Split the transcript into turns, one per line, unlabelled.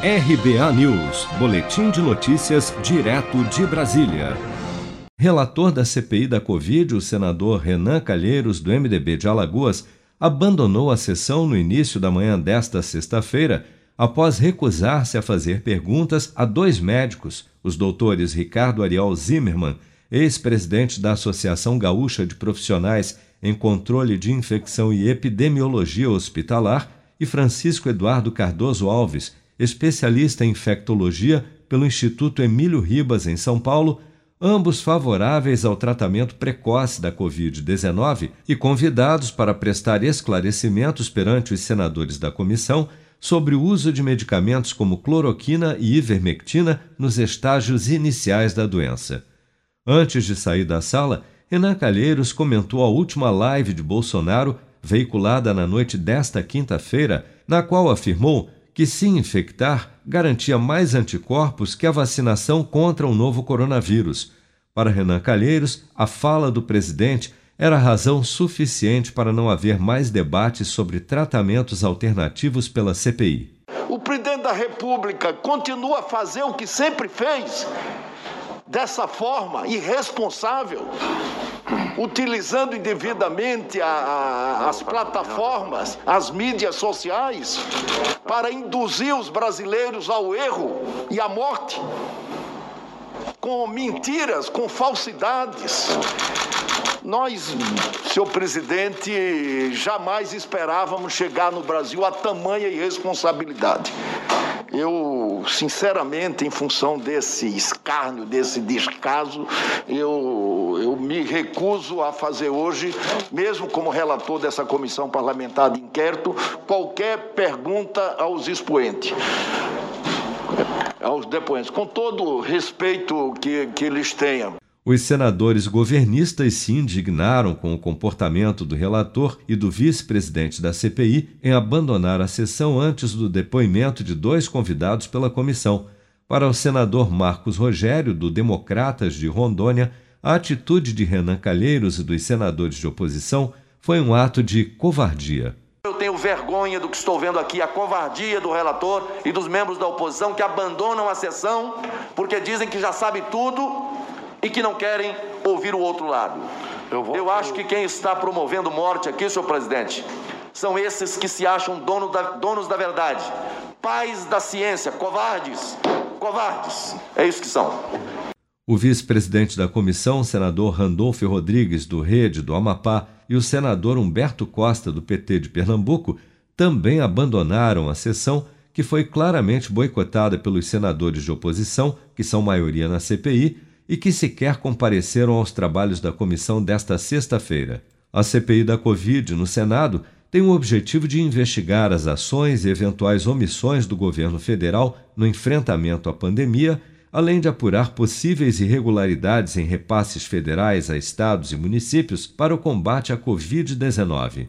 RBA News, Boletim de Notícias, direto de Brasília. Relator da CPI da Covid, o senador Renan Calheiros, do MDB de Alagoas, abandonou a sessão no início da manhã desta sexta-feira, após recusar-se a fazer perguntas a dois médicos, os doutores Ricardo Ariel Zimmermann, ex-presidente da Associação Gaúcha de Profissionais em Controle de Infecção e Epidemiologia Hospitalar, e Francisco Eduardo Cardoso Alves, especialista em infectologia pelo Instituto Emílio Ribas, em São Paulo, ambos favoráveis ao tratamento precoce da Covid-19 e convidados para prestar esclarecimentos perante os senadores da comissão sobre o uso de medicamentos como cloroquina e ivermectina nos estágios iniciais da doença. Antes de sair da sala, Renan Calheiros comentou a última live de Bolsonaro, veiculada na noite desta quinta-feira, na qual afirmou que se infectar garantia mais anticorpos que a vacinação contra o novo coronavírus. Para Renan Calheiros, a fala do presidente era razão suficiente para não haver mais debates sobre tratamentos alternativos pela CPI.
O presidente da República continua a fazer o que sempre fez, dessa forma irresponsável, utilizando indevidamente a, a, as plataformas, as mídias sociais, para induzir os brasileiros ao erro e à morte, com mentiras, com falsidades. Nós, senhor presidente, jamais esperávamos chegar no Brasil a tamanha irresponsabilidade. Eu, sinceramente, em função desse escárnio, desse descaso, eu, eu me recuso a fazer hoje, mesmo como relator dessa comissão parlamentar de inquérito, qualquer pergunta aos expoentes aos depoentes, com todo o respeito que, que eles tenham.
Os senadores governistas se indignaram com o comportamento do relator e do vice-presidente da CPI em abandonar a sessão antes do depoimento de dois convidados pela comissão. Para o senador Marcos Rogério, do Democratas de Rondônia, a atitude de Renan Calheiros e dos senadores de oposição foi um ato de covardia.
Eu tenho vergonha do que estou vendo aqui, a covardia do relator e dos membros da oposição que abandonam a sessão porque dizem que já sabe tudo e que não querem ouvir o outro lado. Eu, vou... Eu acho que quem está promovendo morte aqui, senhor presidente, são esses que se acham dono da, donos da verdade, pais da ciência, covardes, covardes. É isso que são.
O vice-presidente da comissão, senador Randolfo Rodrigues, do Rede do Amapá, e o senador Humberto Costa, do PT de Pernambuco, também abandonaram a sessão, que foi claramente boicotada pelos senadores de oposição, que são maioria na CPI, e que sequer compareceram aos trabalhos da comissão desta sexta-feira. A CPI da Covid no Senado tem o objetivo de investigar as ações e eventuais omissões do governo federal no enfrentamento à pandemia, além de apurar possíveis irregularidades em repasses federais a estados e municípios para o combate à Covid-19.